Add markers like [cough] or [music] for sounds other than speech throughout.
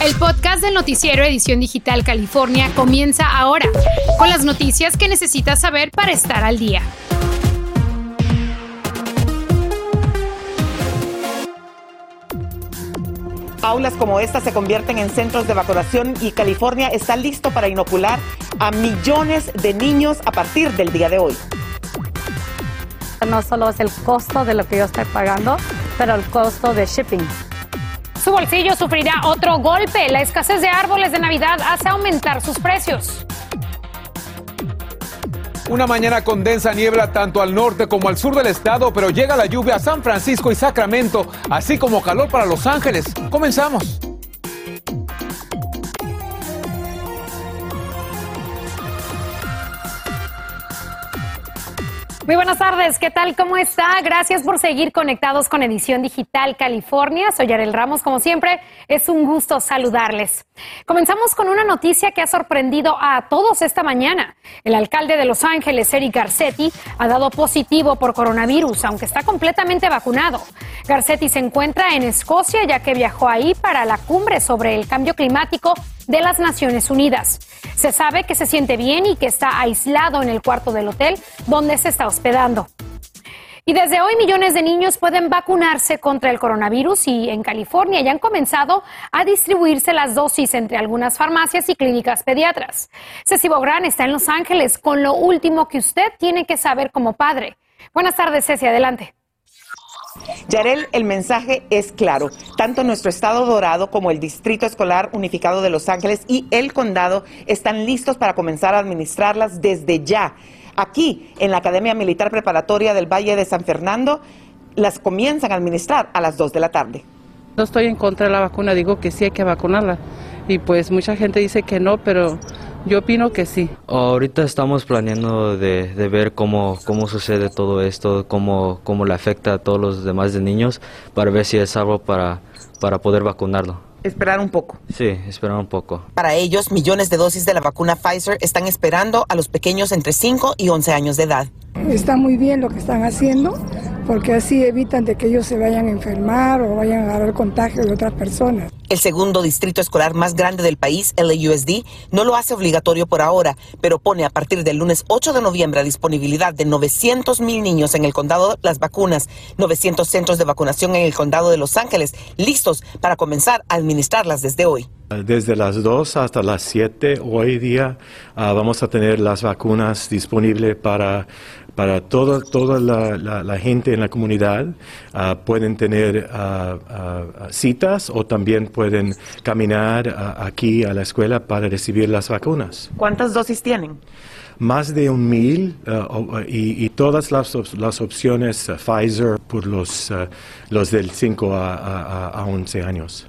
El podcast del noticiero Edición Digital California comienza ahora, con las noticias que necesitas saber para estar al día. Aulas como esta se convierten en centros de vacunación y California está listo para inocular a millones de niños a partir del día de hoy. No solo es el costo de lo que yo estoy pagando, pero el costo de shipping. Su bolsillo sufrirá otro golpe. La escasez de árboles de Navidad hace aumentar sus precios. Una mañana con densa niebla tanto al norte como al sur del estado, pero llega la lluvia a San Francisco y Sacramento, así como calor para Los Ángeles. Comenzamos. Muy buenas tardes, ¿qué tal? ¿Cómo está? Gracias por seguir conectados con Edición Digital California. Soy Arel Ramos, como siempre, es un gusto saludarles. Comenzamos con una noticia que ha sorprendido a todos esta mañana. El alcalde de Los Ángeles, Eric Garcetti, ha dado positivo por coronavirus, aunque está completamente vacunado. Garcetti se encuentra en Escocia, ya que viajó ahí para la cumbre sobre el cambio climático de las Naciones Unidas. Se sabe que se siente bien y que está aislado en el cuarto del hotel donde se está hospedando. Y desde hoy millones de niños pueden vacunarse contra el coronavirus y en California ya han comenzado a distribuirse las dosis entre algunas farmacias y clínicas pediatras. Ceci Bográn está en Los Ángeles con lo último que usted tiene que saber como padre. Buenas tardes, Ceci, adelante. Yarel, el mensaje es claro. Tanto nuestro estado dorado como el Distrito Escolar Unificado de Los Ángeles y el condado están listos para comenzar a administrarlas desde ya. Aquí, en la Academia Militar Preparatoria del Valle de San Fernando, las comienzan a administrar a las 2 de la tarde. No estoy en contra de la vacuna, digo que sí hay que vacunarla. Y pues mucha gente dice que no, pero yo opino que sí. Ahorita estamos planeando de, ver cómo, cómo sucede todo esto, cómo, cómo le afecta a todos los demás de niños, para ver si es algo para, para poder vacunarlo. Esperar un poco. Sí, esperar un poco. Para ellos, millones de dosis de la vacuna Pfizer están esperando a los pequeños entre 5 y 11 años de edad. Está muy bien lo que están haciendo porque así evitan de que ellos se vayan a enfermar o vayan a agarrar contagio de otras personas. El segundo distrito escolar más grande del país, LAUSD, no lo hace obligatorio por ahora, pero pone a partir del lunes 8 de noviembre a disponibilidad de 900 mil niños en el condado las vacunas, 900 centros de vacunación en el condado de Los Ángeles, listos para comenzar a administrarlas desde hoy. Desde las 2 hasta las 7 hoy día ah, vamos a tener las vacunas disponibles para para toda, toda la, gente en la comunidad. Ah, pueden tener ah, ah, citas o también pueden caminar aquí a la escuela para recibir las vacunas. ¿Cuántas dosis tienen? Más de un mil y, todas las, las opciones Pfizer por los, los del 5 a, a 11 años.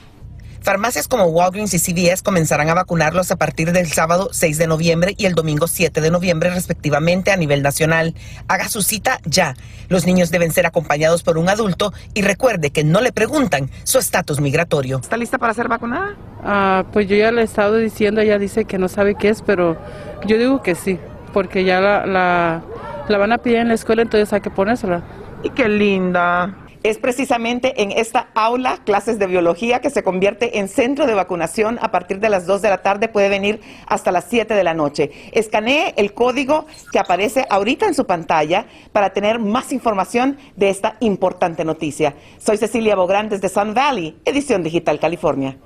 Farmacias como Walgreens y CVS comenzarán a vacunarlos a partir del sábado 6 de noviembre y el domingo 7 de noviembre respectivamente a nivel nacional. Haga su cita ya. Los niños deben ser acompañados por un adulto y recuerde que no le preguntan su estatus migratorio. ¿Está lista para ser vacunada? Ah, pues yo ya le he estado diciendo, ella dice que no sabe qué es, pero yo digo que sí, porque ya la, la, la van a pedir en la escuela, entonces hay que ponérsela. Y qué linda. Es precisamente en esta aula, clases de biología, que se convierte en centro de vacunación a partir de las 2 de la tarde, puede venir hasta las 7 de la noche. Escanee el código que aparece ahorita en su pantalla para tener más información de esta importante noticia. Soy Cecilia Bográn desde Sun Valley, Edición Digital California.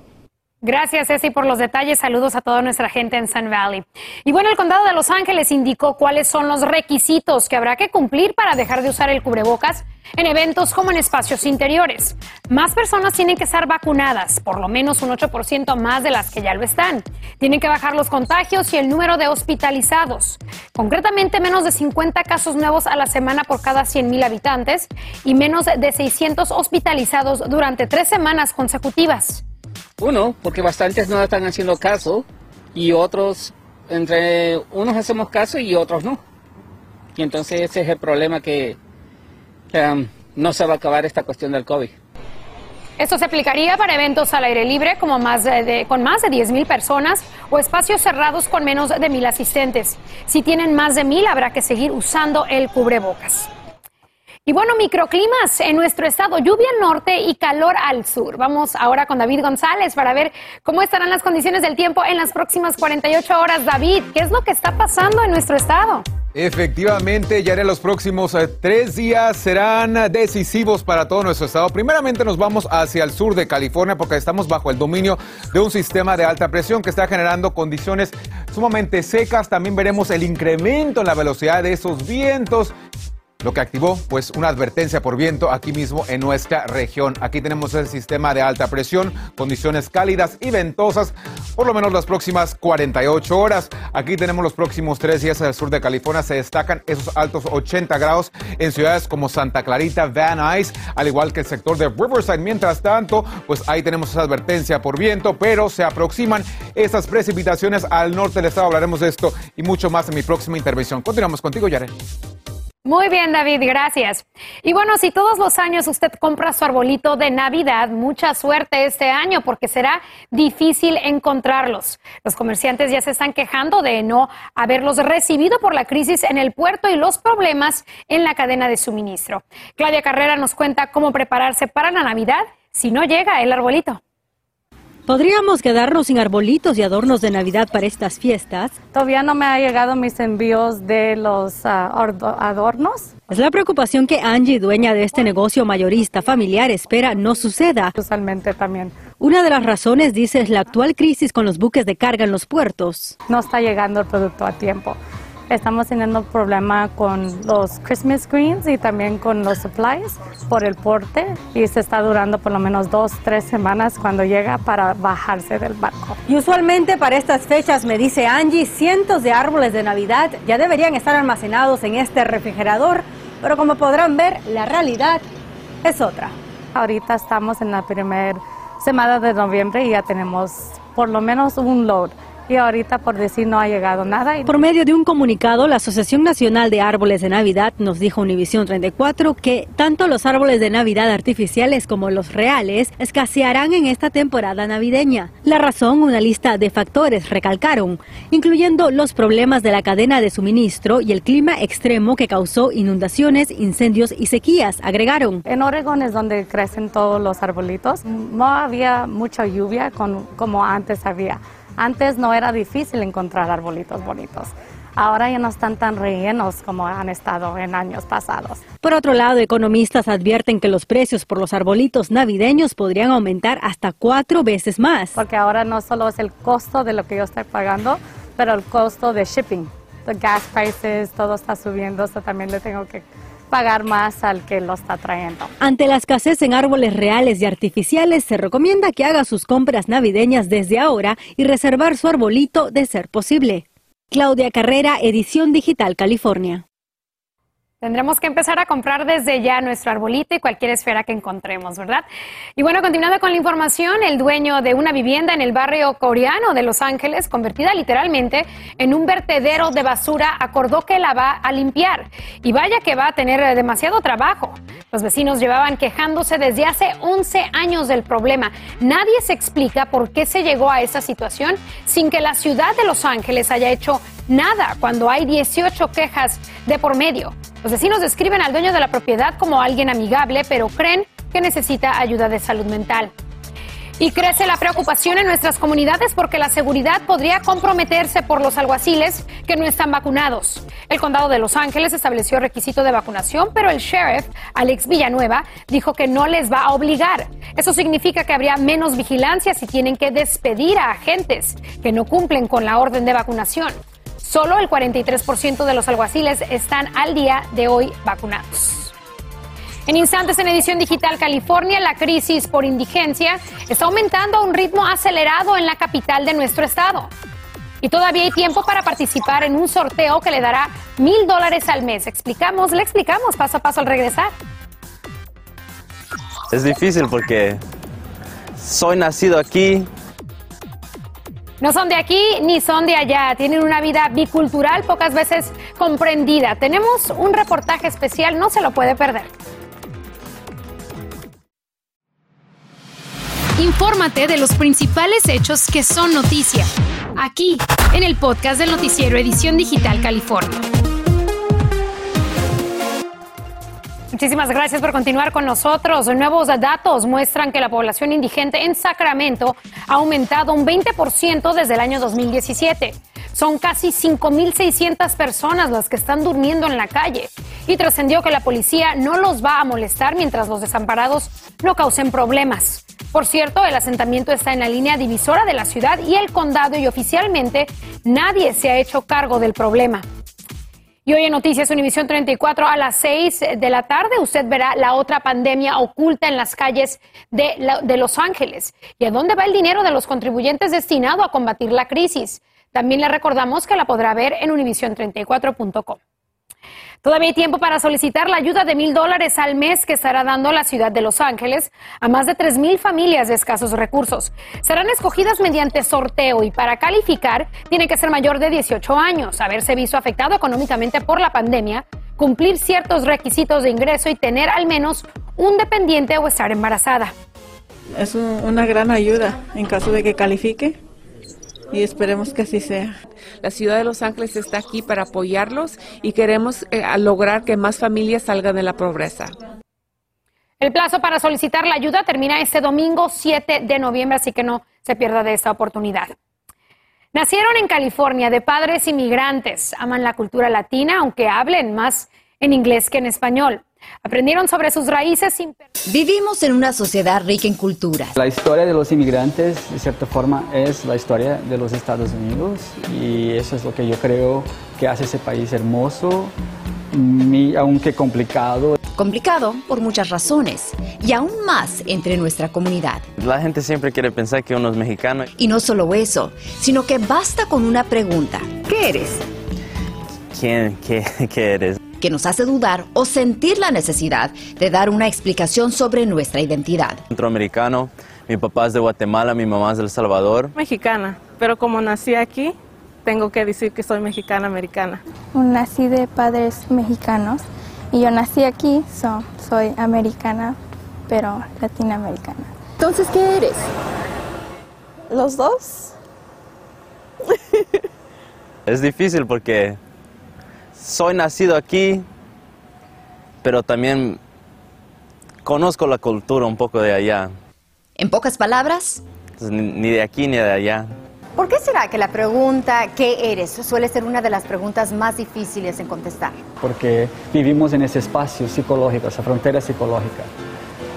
Gracias, Ceci, por los detalles. Saludos a toda nuestra gente en Sun Valley. Y bueno, el condado de Los Ángeles indicó cuáles son los requisitos que habrá que cumplir para dejar de usar el cubrebocas en eventos como en espacios interiores. Más personas tienen que estar vacunadas, por lo menos un 8% más de las que ya lo están. Tienen que bajar los contagios y el número de hospitalizados. Concretamente, menos de 50 casos nuevos a la semana por cada 100.000 habitantes y menos de 600 hospitalizados durante tres semanas consecutivas. Uno, porque bastantes no están haciendo caso y otros, entre unos hacemos caso y otros no. Y entonces ese es el problema que, um, no se va a acabar esta cuestión del COVID. Esto se aplicaría para eventos al aire libre como más de, con más de 10.000 personas o espacios cerrados con menos de 1.000 asistentes. Si tienen más de 1.000 habrá que seguir usando el cubrebocas. Y bueno, microclimas en nuestro estado, lluvia al norte y calor al sur. Vamos ahora con David González para ver cómo estarán las condiciones del tiempo en las próximas 48 horas. David, ¿qué es lo que está pasando en nuestro estado? Efectivamente, ya en los próximos eh, tres días serán decisivos para todo nuestro estado. Primeramente nos vamos hacia el sur de California porque estamos bajo el dominio de un sistema de alta presión que está generando condiciones sumamente secas. También veremos el incremento en la velocidad de esos vientos lo que activó pues una advertencia por viento aquí mismo en nuestra región. Aquí tenemos el sistema de alta presión, condiciones cálidas y ventosas por lo menos las próximas 48 horas. Aquí tenemos los próximos tres días al sur de California. Se destacan esos altos 80 grados en ciudades como Santa Clarita, Van Nuys, al igual que el sector de Riverside. Mientras tanto, pues ahí tenemos esa advertencia por viento, pero se aproximan estas precipitaciones al norte del estado. Hablaremos de esto y mucho más en mi próxima intervención. Continuamos contigo, Yare. Muy bien, David, gracias. Y bueno, si todos los años usted compra su arbolito de Navidad, mucha suerte este año porque será difícil encontrarlos. Los comerciantes ya se están quejando de no haberlos recibido por la crisis en el puerto y los problemas en la cadena de suministro. Claudia Carrera nos cuenta cómo prepararse para la Navidad si no llega el arbolito. ¿Podríamos quedarnos sin arbolitos y adornos de Navidad para estas fiestas? Todavía no me han llegado mis envíos de los ah, adornos. Es la preocupación que Angie, dueña de este negocio mayorista familiar, espera no suceda. Usualmente también. Una de las razones, dice, es la actual crisis con los buques de carga en los puertos. No está llegando el producto a tiempo. Estamos teniendo problema con los Christmas greens y también con los supplies por el porte y se está durando por lo menos dos, tres semanas cuando llega para bajarse del barco. Y usualmente para estas fechas, me dice Angie, cientos de árboles de Navidad ya deberían estar almacenados en este refrigerador, pero como podrán ver, la realidad es otra. Ahorita estamos en la primera semana de noviembre y ya tenemos por lo menos un load y ahorita por decir no ha llegado nada. Por medio de un comunicado, la Asociación Nacional de Árboles de Navidad nos dijo Univisión 34 que tanto los árboles de Navidad artificiales como los reales escasearán en esta temporada navideña. La razón, una lista de factores recalcaron, incluyendo los problemas de la cadena de suministro y el clima extremo que causó inundaciones, incendios y sequías, agregaron. En Oregón es donde crecen todos los arbolitos. No había mucha lluvia como antes había. Antes no era difícil encontrar arbolitos bonitos. Ahora ya no están tan rellenos como han estado en años pasados. Por otro lado, economistas advierten que los precios por los arbolitos navideños podrían aumentar hasta cuatro veces más. Porque ahora no solo es el costo de lo que yo estoy pagando, pero el costo de shipping. Los gas prices, todo está subiendo, eso también le tengo que pagar más al que lo está trayendo. Ante la escasez en árboles reales y artificiales, se recomienda que haga sus compras navideñas desde ahora y reservar su arbolito de ser posible. Claudia Carrera, Edición Digital California. Tendremos que empezar a comprar desde ya nuestro arbolito y cualquier esfera que encontremos, ¿verdad? Y bueno, continuando con la información, el dueño de una vivienda en el barrio coreano de Los Ángeles, convertida literalmente en un vertedero de basura, acordó que la va a limpiar. Y vaya que va a tener demasiado trabajo. Los vecinos llevaban quejándose desde hace 11 años del problema. Nadie se explica por qué se llegó a esa situación sin que la ciudad de Los Ángeles haya hecho nada cuando hay 18 quejas de por medio. Los vecinos describen al dueño de la propiedad como alguien amigable, pero creen que necesita ayuda de salud mental. Y crece la preocupación en nuestras comunidades porque la seguridad podría comprometerse por los alguaciles que no están vacunados. El condado de Los Ángeles estableció requisito de vacunación, pero el sheriff, Alex Villanueva, dijo que no les va a obligar. Eso significa que habría menos vigilancia si tienen que despedir a agentes que no cumplen con la orden de vacunación. Solo el 43% de los alguaciles están al día de hoy vacunados. En instantes en edición digital California, la crisis por indigencia está aumentando a un ritmo acelerado en la capital de nuestro estado. Y todavía hay tiempo para participar en un sorteo que le dará mil dólares al mes. Explicamos, le explicamos paso a paso al regresar. Es difícil porque soy nacido aquí, no son de aquí ni son de allá, tienen una vida bicultural pocas veces comprendida. Tenemos un reportaje especial, no se lo puede perder. Infórmate de los principales hechos que son noticia, aquí, en el podcast del noticiero Edición Digital California. Muchísimas gracias por continuar con nosotros. Nuevos datos muestran que la población indigente en Sacramento ha aumentado un 20% desde el año 2017. Son casi 5.600 personas las que están durmiendo en la calle. Y trascendió que la policía no los va a molestar mientras los desamparados no causen problemas. Por cierto, el asentamiento está en la línea divisora de la ciudad y el condado y oficialmente nadie se ha hecho cargo del problema. Y hoy en Noticias Univisión 34 a las 6 de la tarde usted verá la otra pandemia oculta en las calles de, de, Los Ángeles. ¿Y a dónde va el dinero de los contribuyentes destinado a combatir la crisis? También le recordamos que la podrá ver en univision34.com. Todavía hay tiempo para solicitar la ayuda de mil dólares al mes que estará dando la ciudad de Los Ángeles a más de tres mil familias de escasos recursos. Serán escogidas mediante sorteo y para calificar tiene que ser mayor de 18 años, haberse visto afectado económicamente por la pandemia, cumplir ciertos requisitos de ingreso y tener al menos un dependiente o estar embarazada. Es una gran ayuda en caso de que califique y esperemos que así sea. La ciudad de Los Ángeles está aquí para apoyarlos y queremos eh, lograr que más familias salgan de la pobreza. El plazo para solicitar la ayuda termina este domingo 7 de noviembre, así que no se pierda de esta oportunidad. Nacieron en California de padres inmigrantes, aman la cultura latina, aunque hablen más en inglés que en español. Aprendieron sobre sus raíces sin... Vivimos en una sociedad rica en cultura. La historia de los inmigrantes, de cierta forma, es la historia de los Estados Unidos y eso es lo que yo creo que hace ese país hermoso, aunque complicado. Complicado por muchas razones y aún más entre nuestra comunidad. La gente siempre quiere pensar que uno es mexicano. Y no solo eso, sino que basta con una pregunta. ¿Qué eres? ¿Quién? ¿Qué, qué eres? Que nos hace dudar o sentir la necesidad de dar una explicación sobre nuestra identidad. Centroamericano, mi papá es de Guatemala, mi mamá es de El Salvador. Mexicana, pero como nací aquí, tengo que decir que soy mexicana americana. Nací de padres mexicanos y yo nací aquí, soy americana, pero latinoamericana. Entonces, ¿qué eres? Los dos. es difícil porque soy nacido aquí, pero también conozco la cultura un poco de allá. En pocas palabras. Ni de aquí ni de allá. ¿Por qué será que la pregunta ¿qué eres? suele ser una de las preguntas más difíciles en contestar? Porque vivimos en ese espacio psicológico, esa frontera psicológica,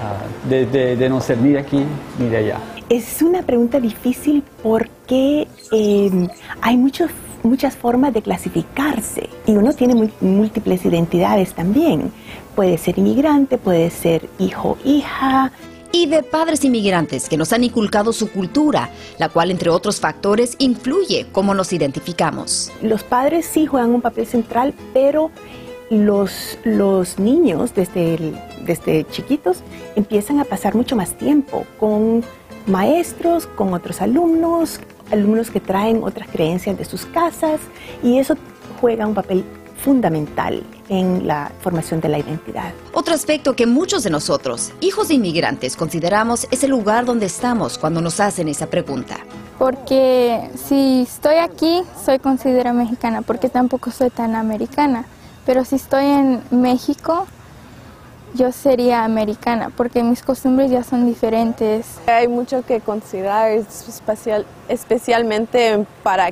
ah, de, no ser ni de aquí ni de allá. Es una pregunta difícil porque eh, hay muchos muchas formas de clasificarse y uno tiene múltiples identidades también. Puede ser inmigrante, puede ser hijo, hija. Y de padres inmigrantes que nos han inculcado su cultura, la cual entre otros factores influye cómo nos identificamos. Los padres sí juegan un papel central, pero los, los niños desde, desde chiquitos empiezan a pasar mucho más tiempo con maestros, con otros alumnos, alumnos que traen otras creencias de sus casas y eso juega un papel fundamental en la formación de la identidad. Otro aspecto que muchos de nosotros, hijos de inmigrantes, consideramos es el lugar donde estamos cuando nos hacen esa pregunta. Porque si estoy aquí, soy considerada mexicana, porque tampoco soy tan americana. Pero si estoy en México, yo sería americana porque mis costumbres ya son diferentes. Hay mucho que considerar, especial, especialmente para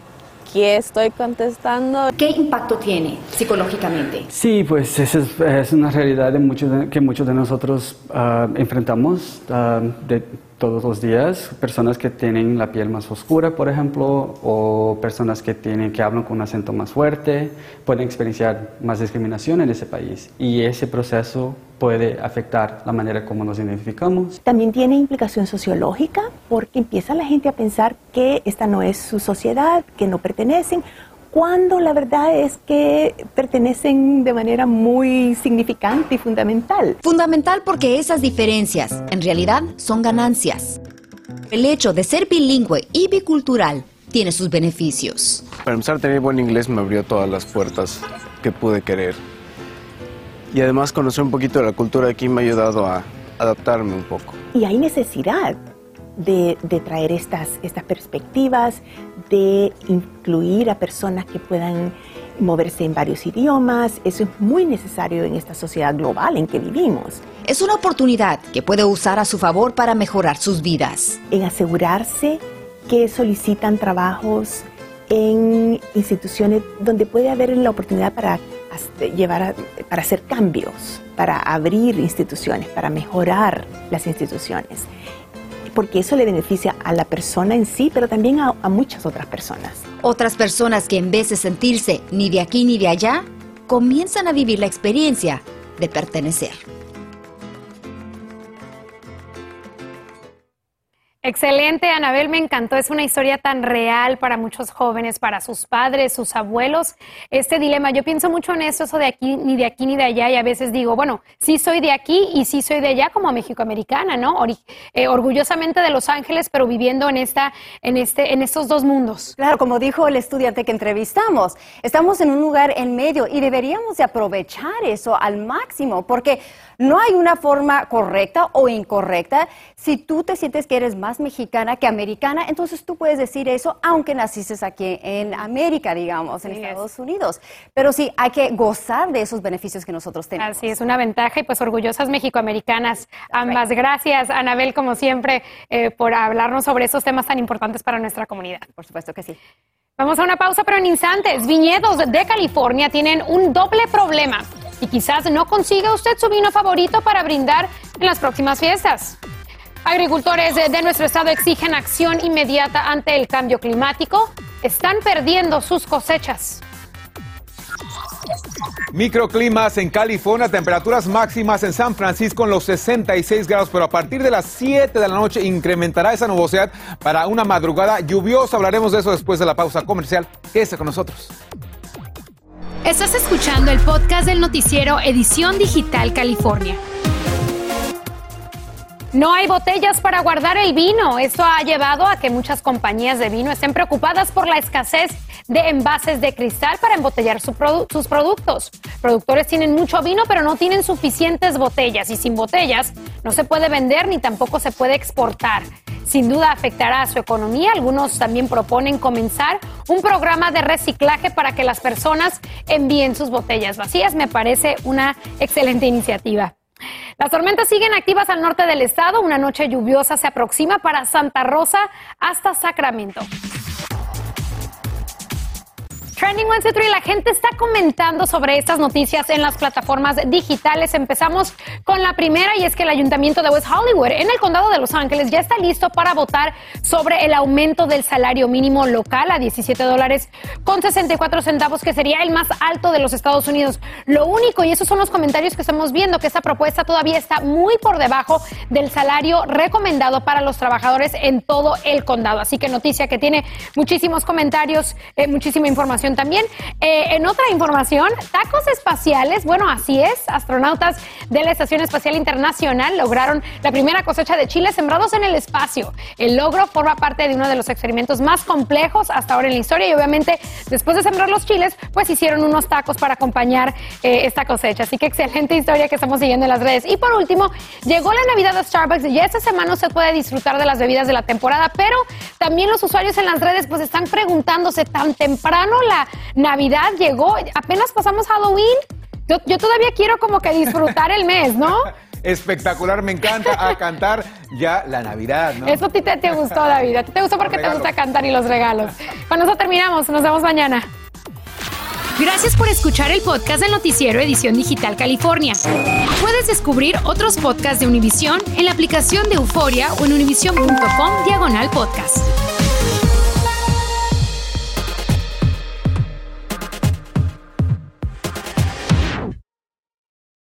qué estoy contestando. ¿Qué impacto tiene psicológicamente? Sí, pues esa es, una realidad de muchos que muchos de nosotros ah, enfrentamos uh, de todos los días, personas que tienen la piel más oscura, por ejemplo, o personas que, tienen, que hablan con un acento más fuerte, pueden experienciar más discriminación en ese país y ese proceso puede afectar la manera como nos identificamos. También tiene implicación sociológica porque empieza la gente a pensar que esta no es su sociedad, que no pertenecen cuando la verdad es que pertenecen de manera muy significante y fundamental. Fundamental porque esas diferencias en realidad son ganancias. El hecho de ser bilingüe y bicultural tiene sus beneficios. Para empezar, tener buen inglés me abrió todas las puertas que pude querer. Y además conocer un poquito de la cultura de aquí me ha ayudado a adaptarme un poco. Y hay necesidad de, traer estas, estas perspectivas, de incluir a personas que puedan moverse en varios idiomas. Eso es muy necesario en esta sociedad global en que vivimos. Es una oportunidad que puede usar a su favor para mejorar sus vidas. En asegurarse que solicitan trabajos en instituciones donde puede haber la oportunidad para llevar para hacer cambios, para abrir instituciones, para mejorar las instituciones porque eso le beneficia a la persona en sí, pero también a, muchas otras personas. Otras personas que en vez de sentirse ni de aquí ni de allá, comienzan a vivir la experiencia de pertenecer. Excelente, Anabel, me encantó. Es una historia tan real para muchos jóvenes, para sus padres, sus abuelos. Este dilema, yo pienso mucho en eso, eso de aquí, ni de aquí ni de allá, y a veces digo, bueno, sí soy de aquí y sí soy de allá como mexicoamericana, ¿no? Eh, orgullosamente de Los Ángeles, pero viviendo en esta, en este, en estos dos mundos. Claro, como dijo el estudiante que entrevistamos, estamos en un lugar en medio y deberíamos de aprovechar eso al máximo, porque no hay una forma correcta o incorrecta. Si tú te sientes que eres más mexicana que americana, entonces tú puedes decir eso aunque naciste aquí en América, digamos, en Estados Unidos. Pero sí, hay que gozar de esos beneficios que nosotros tenemos. Así es, una ventaja y pues orgullosas mexicoamericanas. Ambas. Gracias, Anabel, como siempre, eh, por hablarnos sobre esos temas tan importantes para nuestra comunidad. Por supuesto que sí. Vamos a una pausa, pero en instantes. Viñedos de California tienen un doble problema y quizás no consiga usted su vino favorito para brindar en las próximas fiestas. Agricultores de nuestro estado exigen acción inmediata ante el cambio climático. Están perdiendo sus cosechas. Microclimas en California, temperaturas máximas en San Francisco en los 66 grados, pero a partir de las 7 de la noche incrementará esa nubosidad para una madrugada lluviosa. Hablaremos de eso después de la pausa comercial. Quédese con nosotros. Estás escuchando el podcast del noticiero Edición Digital California. No hay botellas para guardar el vino. Esto ha llevado a que muchas compañías de vino estén preocupadas por la escasez de envases de cristal para embotellar sus productos. Productores tienen mucho vino, pero no tienen suficientes botellas y sin botellas no se puede vender ni tampoco se puede exportar. Sin duda afectará a su economía. Algunos también proponen comenzar un programa de reciclaje para que las personas envíen sus botellas vacías. Me parece una excelente iniciativa. Las tormentas siguen activas al norte del estado. Una noche lluviosa se aproxima para Santa Rosa hasta Sacramento. Trending 123, la gente está comentando sobre estas noticias en las plataformas digitales. Empezamos con la primera y es que el Ayuntamiento de West Hollywood en el condado de Los Ángeles ya está listo para votar sobre el aumento del salario mínimo local a 17 dólares con 64 centavos, que sería el más alto de los Estados Unidos. Lo único, y esos son los comentarios que estamos viendo, que esta propuesta todavía está muy por debajo del salario recomendado para los trabajadores en todo el condado. Así que noticia que tiene muchísimos comentarios, eh, muchísima información también. Eh, en otra información, tacos espaciales, bueno, así es, astronautas de la Estación Espacial Internacional lograron la primera cosecha de chiles sembrados en el espacio. El logro forma parte de uno de los experimentos más complejos hasta ahora en la historia y obviamente después de sembrar los chiles, pues hicieron unos tacos para acompañar eh, esta cosecha. Así que excelente historia que estamos siguiendo en las redes. Y por último, llegó la Navidad a Starbucks y esta semana se puede disfrutar de las bebidas de la temporada, pero también los usuarios en las redes pues están preguntándose tan temprano la Navidad llegó, apenas pasamos Halloween. Yo, todavía quiero como que disfrutar el mes, ¿no? [laughs] Espectacular, me encanta a cantar ya la Navidad, ¿no? Eso a ti te, te gustó, David. A ti te gustó porque te gusta cantar y los regalos. Con eso terminamos. Nos vemos mañana. Gracias por escuchar el podcast del noticiero Edición Digital California. Puedes descubrir otros podcasts de Univision en la aplicación de Euforia o en univision.com diagonal podcast.